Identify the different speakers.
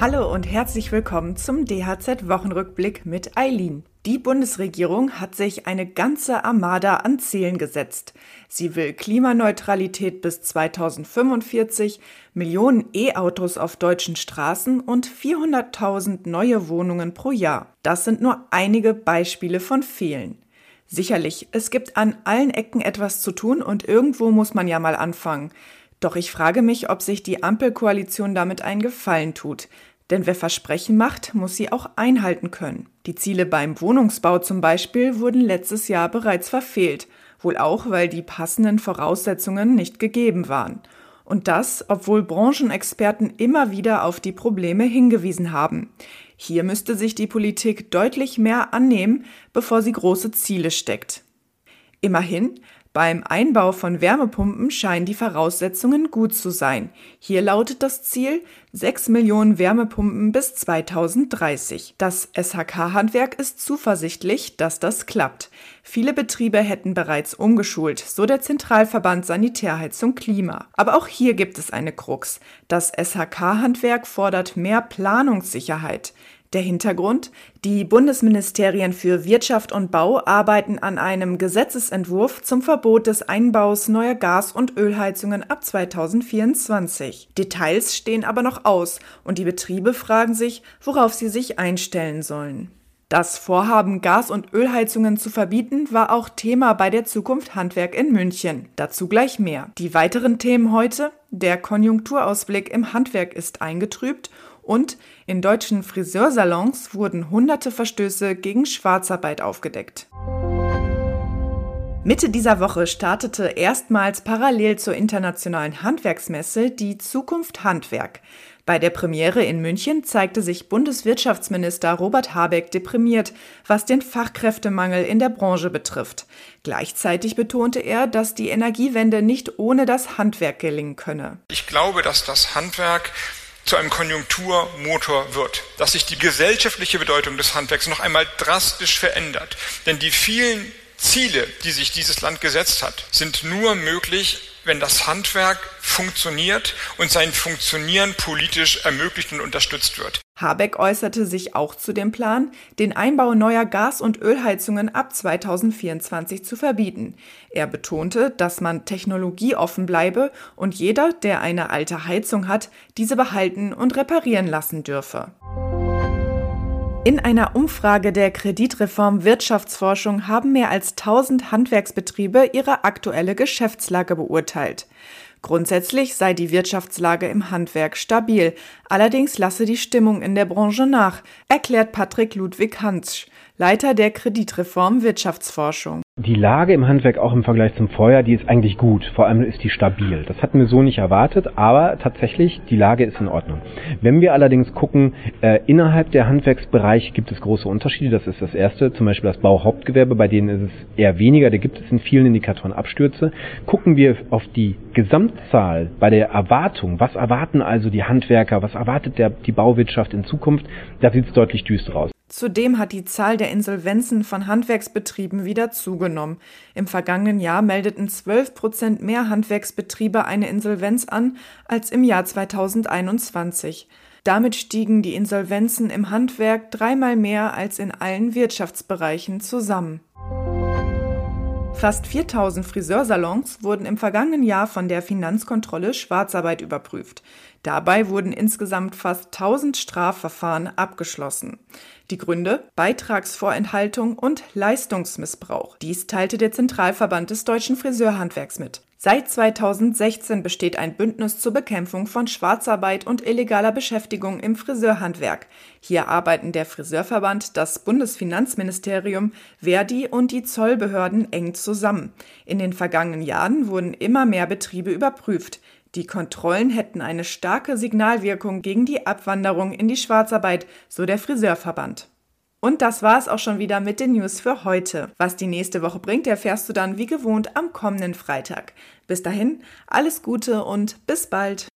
Speaker 1: Hallo und herzlich willkommen zum DHZ-Wochenrückblick mit Eileen. Die Bundesregierung hat sich eine ganze Armada an Zielen gesetzt. Sie will Klimaneutralität bis 2045, Millionen E-Autos auf deutschen Straßen und 400.000 neue Wohnungen pro Jahr. Das sind nur einige Beispiele von vielen. Sicherlich, es gibt an allen Ecken etwas zu tun und irgendwo muss man ja mal anfangen. Doch ich frage mich, ob sich die Ampelkoalition damit einen Gefallen tut. Denn wer Versprechen macht, muss sie auch einhalten können. Die Ziele beim Wohnungsbau zum Beispiel wurden letztes Jahr bereits verfehlt, wohl auch, weil die passenden Voraussetzungen nicht gegeben waren. Und das, obwohl Branchenexperten immer wieder auf die Probleme hingewiesen haben. Hier müsste sich die Politik deutlich mehr annehmen, bevor sie große Ziele steckt. Immerhin, beim Einbau von Wärmepumpen scheinen die Voraussetzungen gut zu sein. Hier lautet das Ziel 6 Millionen Wärmepumpen bis 2030. Das SHK-Handwerk ist zuversichtlich, dass das klappt. Viele Betriebe hätten bereits umgeschult, so der Zentralverband Sanitärheizung Klima. Aber auch hier gibt es eine Krux. Das SHK-Handwerk fordert mehr Planungssicherheit. Der Hintergrund? Die Bundesministerien für Wirtschaft und Bau arbeiten an einem Gesetzesentwurf zum Verbot des Einbaus neuer Gas- und Ölheizungen ab 2024. Details stehen aber noch aus und die Betriebe fragen sich, worauf sie sich einstellen sollen. Das Vorhaben, Gas- und Ölheizungen zu verbieten, war auch Thema bei der Zukunft Handwerk in München. Dazu gleich mehr. Die weiteren Themen heute? Der Konjunkturausblick im Handwerk ist eingetrübt und in deutschen Friseursalons wurden hunderte Verstöße gegen Schwarzarbeit aufgedeckt. Mitte dieser Woche startete erstmals parallel zur internationalen Handwerksmesse die Zukunft Handwerk. Bei der Premiere in München zeigte sich Bundeswirtschaftsminister Robert Habeck deprimiert, was den Fachkräftemangel in der Branche betrifft. Gleichzeitig betonte er, dass die Energiewende nicht ohne das Handwerk gelingen könne.
Speaker 2: Ich glaube, dass das Handwerk zu einem Konjunkturmotor wird, dass sich die gesellschaftliche Bedeutung des Handwerks noch einmal drastisch verändert. Denn die vielen Ziele, die sich dieses Land gesetzt hat, sind nur möglich, wenn das Handwerk funktioniert und sein Funktionieren politisch ermöglicht und unterstützt wird.
Speaker 1: Habeck äußerte sich auch zu dem Plan, den Einbau neuer Gas- und Ölheizungen ab 2024 zu verbieten. Er betonte, dass man technologieoffen bleibe und jeder, der eine alte Heizung hat, diese behalten und reparieren lassen dürfe. In einer Umfrage der Kreditreform Wirtschaftsforschung haben mehr als 1000 Handwerksbetriebe ihre aktuelle Geschäftslage beurteilt. Grundsätzlich sei die Wirtschaftslage im Handwerk stabil, allerdings lasse die Stimmung in der Branche nach, erklärt Patrick Ludwig Hansch, Leiter der Kreditreform Wirtschaftsforschung.
Speaker 3: Die Lage im Handwerk auch im Vergleich zum Vorjahr, die ist eigentlich gut. Vor allem ist die stabil. Das hatten wir so nicht erwartet, aber tatsächlich, die Lage ist in Ordnung. Wenn wir allerdings gucken, äh, innerhalb der Handwerksbereiche gibt es große Unterschiede. Das ist das erste, zum Beispiel das Bauhauptgewerbe, bei denen ist es eher weniger. Da gibt es in vielen Indikatoren Abstürze. Gucken wir auf die Gesamtzahl bei der Erwartung, was erwarten also die Handwerker, was erwartet der, die Bauwirtschaft in Zukunft, da sieht es deutlich düster aus.
Speaker 1: Zudem hat die Zahl der Insolvenzen von Handwerksbetrieben wieder zugenommen. Im vergangenen Jahr meldeten 12 Prozent mehr Handwerksbetriebe eine Insolvenz an als im Jahr 2021. Damit stiegen die Insolvenzen im Handwerk dreimal mehr als in allen Wirtschaftsbereichen zusammen. Fast 4000 Friseursalons wurden im vergangenen Jahr von der Finanzkontrolle Schwarzarbeit überprüft. Dabei wurden insgesamt fast 1000 Strafverfahren abgeschlossen. Die Gründe? Beitragsvorenthaltung und Leistungsmissbrauch. Dies teilte der Zentralverband des deutschen Friseurhandwerks mit. Seit 2016 besteht ein Bündnis zur Bekämpfung von Schwarzarbeit und illegaler Beschäftigung im Friseurhandwerk. Hier arbeiten der Friseurverband, das Bundesfinanzministerium, Verdi und die Zollbehörden eng zusammen. In den vergangenen Jahren wurden immer mehr Betriebe überprüft. Die Kontrollen hätten eine starke Signalwirkung gegen die Abwanderung in die Schwarzarbeit, so der Friseurverband. Und das war es auch schon wieder mit den News für heute. Was die nächste Woche bringt, erfährst du dann wie gewohnt am kommenden Freitag. Bis dahin, alles Gute und bis bald.